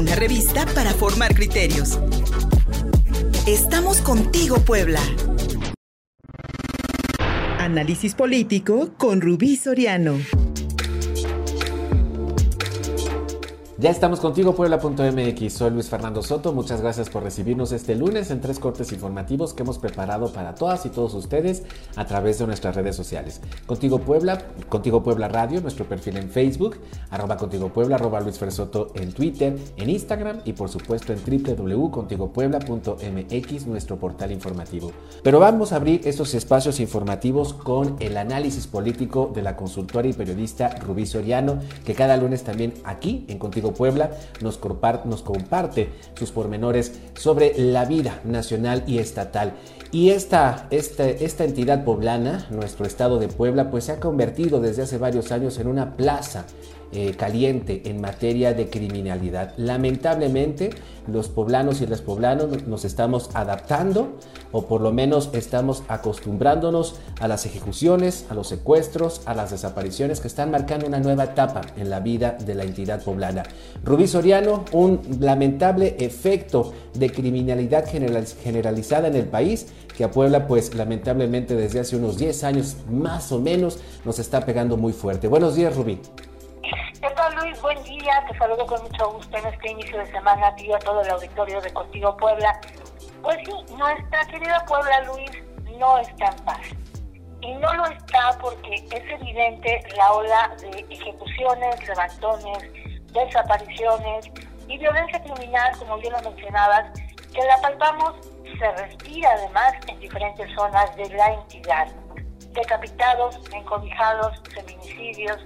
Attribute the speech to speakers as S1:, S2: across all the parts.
S1: una revista para formar criterios. Estamos contigo, Puebla. Análisis político con Rubí Soriano.
S2: Ya estamos contigo, Puebla.mx. Soy Luis Fernando Soto. Muchas gracias por recibirnos este lunes en tres cortes informativos que hemos preparado para todas y todos ustedes a través de nuestras redes sociales. Contigo Puebla, Contigo Puebla Radio, nuestro perfil en Facebook, arroba Contigo Puebla, arroba Luis Soto en Twitter, en Instagram y por supuesto en www.contigopuebla.mx, nuestro portal informativo. Pero vamos a abrir estos espacios informativos con el análisis político de la consultora y periodista Rubí Soriano, que cada lunes también aquí en Contigo Puebla nos, comparte sus pormenores sobre la vida nacional y estatal. Y esta, esta, esta entidad poblana, nuestro estado de Puebla, pues se ha convertido desde hace varios años en una plaza eh, caliente en materia de criminalidad. Lamentablemente, los poblanos y las poblanos nos estamos adaptando o por lo menos estamos acostumbrándonos a las ejecuciones, a los secuestros, a las desapariciones que están marcando una nueva etapa en la vida de la entidad poblana. Rubí Soriano, un lamentable efecto de criminalidad generalizada en el país que a Puebla pues lamentablemente desde hace unos 10 años más o menos nos está pegando muy fuerte. Buenos días Rubí.
S3: ¿Qué tal Luis? Buen día, te saludo con mucho gusto en este inicio de semana a a todo el auditorio de Contigo Puebla. Pues sí, nuestra querida Puebla Luis no está en paz. Y no lo está porque es evidente la ola de ejecuciones, levantones, desapariciones y violencia criminal, como bien lo mencionabas, que la palpamos, se respira además en diferentes zonas de la entidad. Decapitados, encobijados, feminicidios,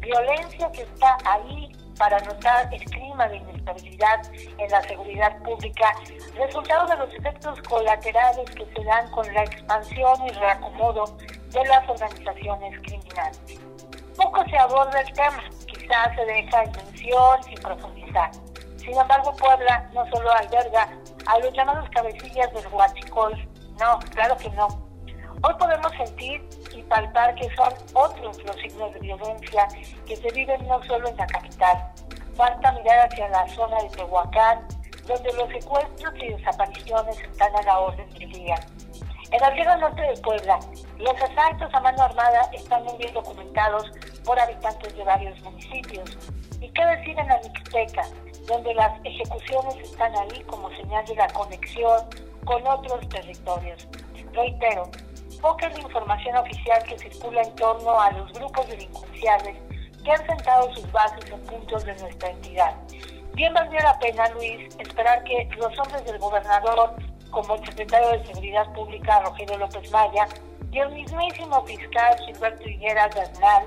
S3: violencia que está ahí para notar el clima de inestabilidad en la seguridad pública, resultado de los efectos colaterales que se dan con la expansión y reacomodo de las organizaciones criminales. Poco se aborda el tema, quizás se deja en mención sin profundizar. Sin embargo, Puebla no solo alberga a los llamados cabecillas del huachicol, no, claro que no. Hoy podemos sentir y palpar que son otros los signos de violencia que se viven no solo en la capital. Falta mirar hacia la zona de Tehuacán, donde los secuestros y desapariciones están a la orden del día. En la Sierra Norte de Puebla, los asaltos a mano armada están muy bien documentados por habitantes de varios municipios. ¿Y qué decir en la Mixteca, donde las ejecuciones están ahí como señal de la conexión con otros territorios? Reitero, poca es la información oficial que circula en torno a los grupos delincuenciales que han sentado sus bases en puntos de nuestra entidad. Bien valdría la pena, Luis, esperar que los hombres del gobernador, como el secretario de Seguridad Pública, Rogelio López Maya, y el mismísimo fiscal Gilberto Higuera Bernal,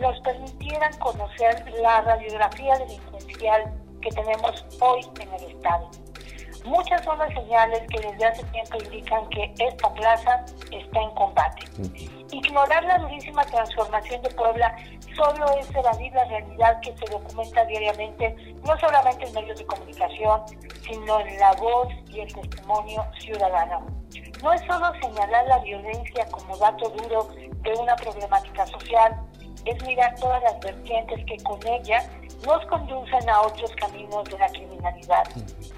S3: nos permitieran conocer la radiografía delincuencial que tenemos hoy en el Estado. Muchas son las señales que desde hace tiempo indican que esta plaza está en combate. Ignorar la durísima transformación de Puebla solo es evadir la realidad que se documenta diariamente, no solamente en medios de comunicación, sino en la voz y el testimonio ciudadano. No es solo señalar la violencia como dato duro de una problemática social, es mirar todas las vertientes que con ella nos conducen a otros caminos de la criminalidad,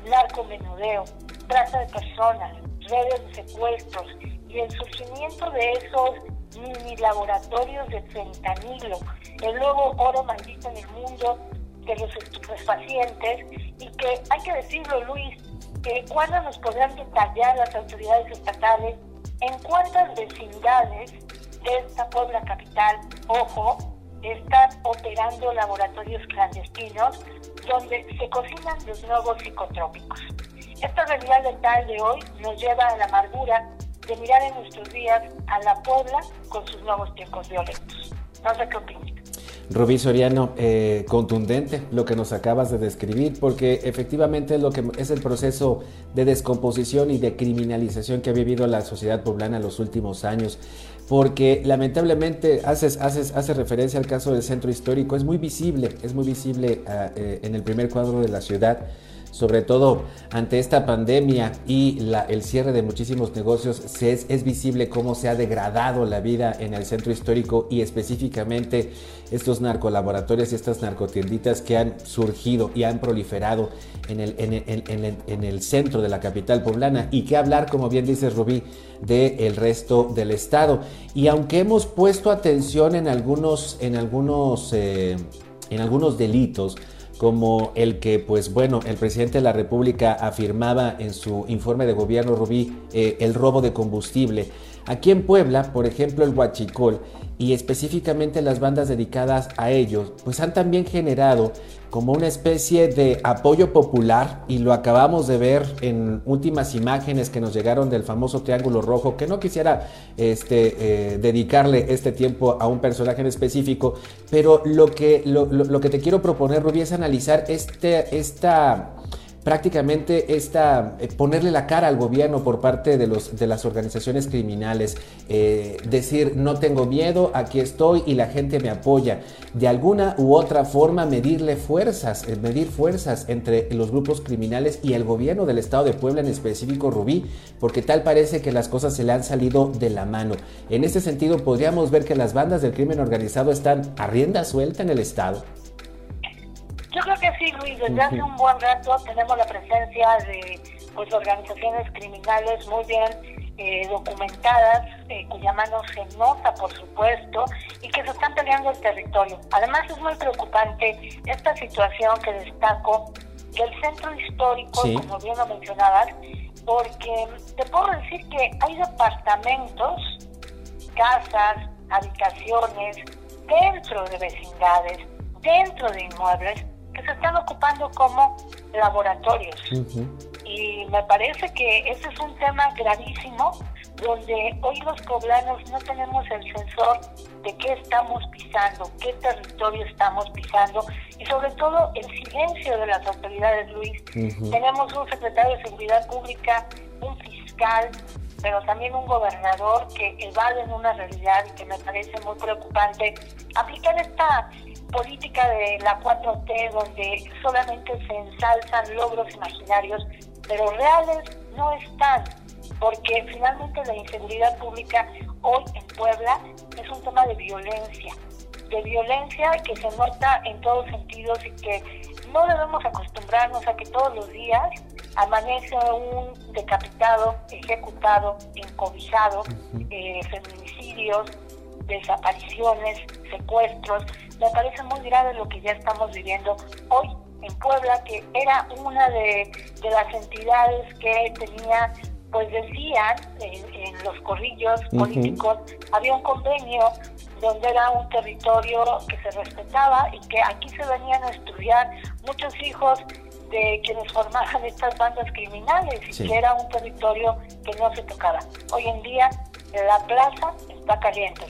S3: narcomenudeo, trata de personas, redes de secuestros y el surgimiento de esos mini laboratorios de fentanilo, el nuevo oro maldito en el mundo de los estupefacientes y que hay que decirlo Luis, que cuándo nos podrán detallar las autoridades estatales en cuántas vecindades de esta Puebla capital, ojo, están operando laboratorios clandestinos donde se cocinan los nuevos psicotrópicos. Esta realidad letal de hoy nos lleva a la amargura de mirar en nuestros días a la Puebla con sus nuevos tiempos violentos. No sé qué opinas.
S2: Rubí Soriano, eh, contundente lo que nos acabas de describir, porque efectivamente lo que es el proceso de descomposición y de criminalización que ha vivido la sociedad poblana en los últimos años porque lamentablemente haces, haces, hace referencia al caso del centro histórico, es muy visible, es muy visible ah, eh, en el primer cuadro de la ciudad sobre todo ante esta pandemia y el cierre de muchísimos negocios, es, visible cómo se ha degradado la vida en el centro histórico y específicamente estos narcolaboratorios y estas narcotienditas que han surgido y han proliferado en el, en, el, en el, centro de la capital poblana. Y que hablar, como bien dice Rubí, del resto del estado. Y aunque hemos puesto atención en algunos, en algunos, eh, en algunos delitos, como el que, pues bueno, el presidente de la República afirmaba en su informe de gobierno, Rubí, eh, el robo de combustible. Aquí en Puebla, por ejemplo, el huachicol y específicamente las bandas dedicadas a ellos, pues han también generado como una especie de apoyo popular y lo acabamos de ver en últimas imágenes que nos llegaron del famoso Triángulo Rojo, que no quisiera este, eh, dedicarle este tiempo a un personaje en específico, pero lo que, lo, lo que te quiero proponer, Rubí, es analizar este, esta prácticamente esta, eh, ponerle la cara al gobierno por parte de, los, de las organizaciones criminales, eh, decir no tengo miedo, aquí estoy y la gente me apoya. De alguna u otra forma medirle fuerzas, eh, medir fuerzas entre los grupos criminales y el gobierno del estado de Puebla, en específico Rubí, porque tal parece que las cosas se le han salido de la mano. En este sentido, podríamos ver que las bandas del crimen organizado están a rienda suelta en el estado.
S3: Yo creo que sí, Luis. Desde hace un buen rato tenemos la presencia de pues organizaciones criminales muy bien eh, documentadas, eh, cuya mano se nota, por supuesto, y que se están peleando el territorio. Además, es muy preocupante esta situación que destaco del centro histórico, como bien lo mencionabas, porque te puedo decir que hay departamentos, casas, habitaciones, dentro de vecindades, dentro de inmuebles, se están ocupando como laboratorios. Y me parece que ese es un tema gravísimo donde hoy los poblanos no tenemos el sensor de qué estamos pisando, qué territorio estamos pisando y sobre todo el silencio de las autoridades, Luis. Tenemos un secretario de Seguridad Pública, un fiscal, pero también un gobernador que evaden una realidad y que me parece muy preocupante. Aplicar esta política de la 4T donde solamente se ensalzan logros imaginarios, pero reales no están, porque finalmente la inseguridad pública hoy en Puebla es un tema de violencia, de violencia que se nota en todos sentidos y que no debemos acostumbrarnos a que todos los días amanece un decapitado, ejecutado, encobijado, eh, feminicidios, desapariciones, secuestros, me parece muy grave lo que ya estamos viviendo hoy en Puebla, que era una de, las entidades que tenía, pues decían en, los corrillos políticos, había un convenio donde era un territorio que se respetaba y que aquí se venían a estudiar muchos hijos de quienes formaban estas bandas criminales y que era un territorio que no se tocaba. Hoy en día la plaza está caliente,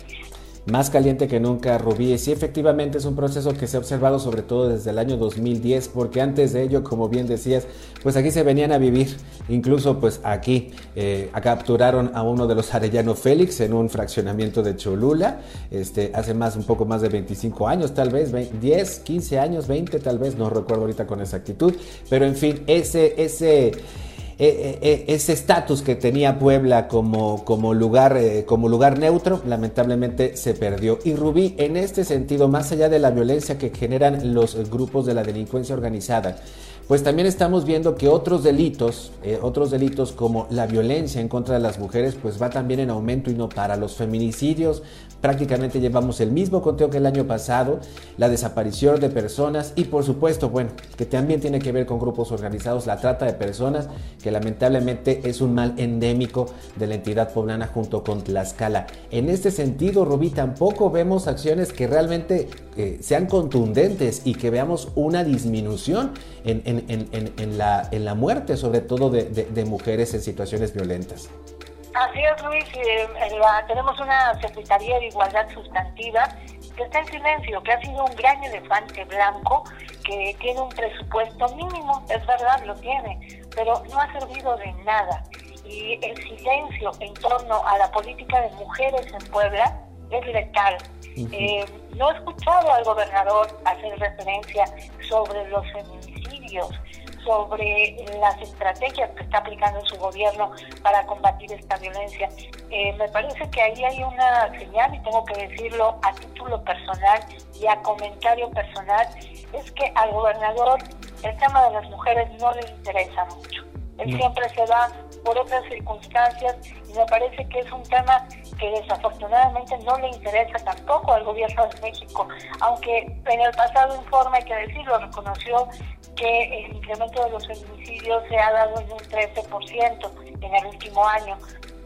S2: más caliente que nunca Rubí. Y efectivamente es un proceso que se ha observado sobre todo desde el año 2010, porque antes de ello, como bien decías, pues aquí se venían a vivir. Incluso pues aquí eh, capturaron a uno de los Arellano Félix en un fraccionamiento de Cholula, este, hace más, un poco más de 25 años, tal vez, 10, 15 años, 20 tal vez, no recuerdo ahorita con exactitud, pero en fin, ese, ese eh, eh, eh, ese estatus que tenía Puebla como, como, lugar, como lugar neutro, lamentablemente se perdió. Y Rubí, en este sentido, más allá de la violencia que generan los grupos de la delincuencia organizada, pues también estamos viendo que otros delitos, otros delitos como la violencia en contra de las mujeres, pues va también en aumento y no para. Los feminicidios prácticamente llevamos el mismo conteo que el año pasado, la desaparición de personas y por supuesto, bueno, que también tiene que ver con grupos organizados, la trata de personas, que lamentablemente es un mal endémico de la entidad poblana junto con Tlaxcala. En este sentido, Rubí, tampoco vemos acciones que realmente eh, sean contundentes y que veamos una disminución en, en la, muerte, sobre todo de mujeres en situaciones violentas.
S3: Así es, Luis. Eh, tenemos una Secretaría de Igualdad Sustantiva que está en silencio, que ha sido un gran elefante blanco, que tiene un presupuesto mínimo, es verdad, lo tiene, pero no ha servido de nada. Y el silencio en torno a la política de mujeres en Puebla es letal. Eh, no he escuchado al gobernador hacer referencia sobre los feminicidios, sobre las estrategias que está aplicando su gobierno para combatir esta violencia. Eh, me parece que ahí hay una señal, y tengo que decirlo a título personal y a comentario personal, es que al gobernador el tema de las mujeres no le interesa mucho. Él siempre se va por otras circunstancias y me parece que es un tema que desafortunadamente no le interesa tampoco al gobierno de México, aunque en el pasado informe, hay que decirlo, reconoció que el incremento de los feminicidios se ha dado en un 13% en el último año.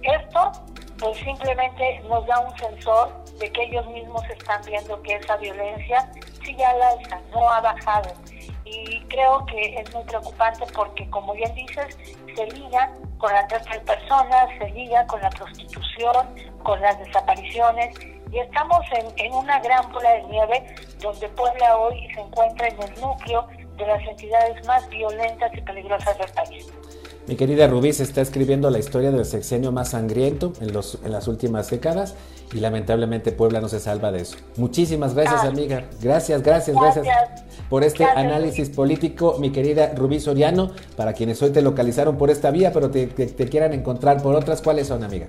S3: Esto pues simplemente nos da un sensor de que ellos mismos están viendo que esa violencia sigue al alza, no ha bajado. Y creo que es muy preocupante porque, como bien dices, se liga con la trata de personas, se liga con la prostitución, con las desapariciones y estamos en, en una gran bola de nieve donde Puebla hoy se encuentra en el núcleo de las entidades más violentas y peligrosas del país.
S2: Mi querida Rubí se está escribiendo la historia del sexenio más sangriento en, los, en las últimas décadas y lamentablemente Puebla no se salva de eso. Muchísimas gracias, amiga. Gracias, gracias, gracias, por este análisis político, mi querida Rubí Soriano. Para quienes hoy te localizaron por esta vía, pero te, te, quieran encontrar por otras, ¿cuáles son, amiga?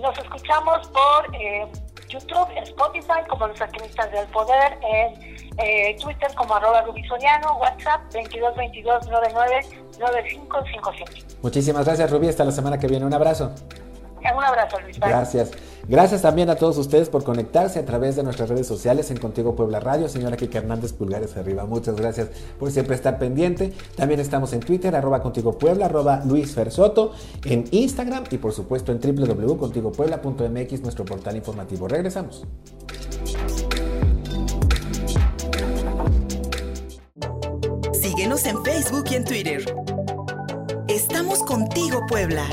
S3: Nos escuchamos por eh, YouTube, Spotify, como los activistas del poder, en eh, Twitter como arroba WhatsApp 2222999557.
S2: Muchísimas gracias Rubí, hasta la semana que viene, un abrazo.
S3: Un abrazo, Luis.
S2: Gracias. Gracias también a todos ustedes por conectarse a través de nuestras redes sociales en Contigo Puebla Radio. Señora Kika Hernández, pulgares arriba. Muchas gracias por siempre estar pendiente. También estamos en Twitter, arroba Contigo Puebla, arroba Luis Fersoto, en Instagram y por supuesto en www.contigopuebla.mx, nuestro portal informativo. Regresamos.
S1: Síguenos en Facebook y en Twitter. Estamos contigo, Puebla.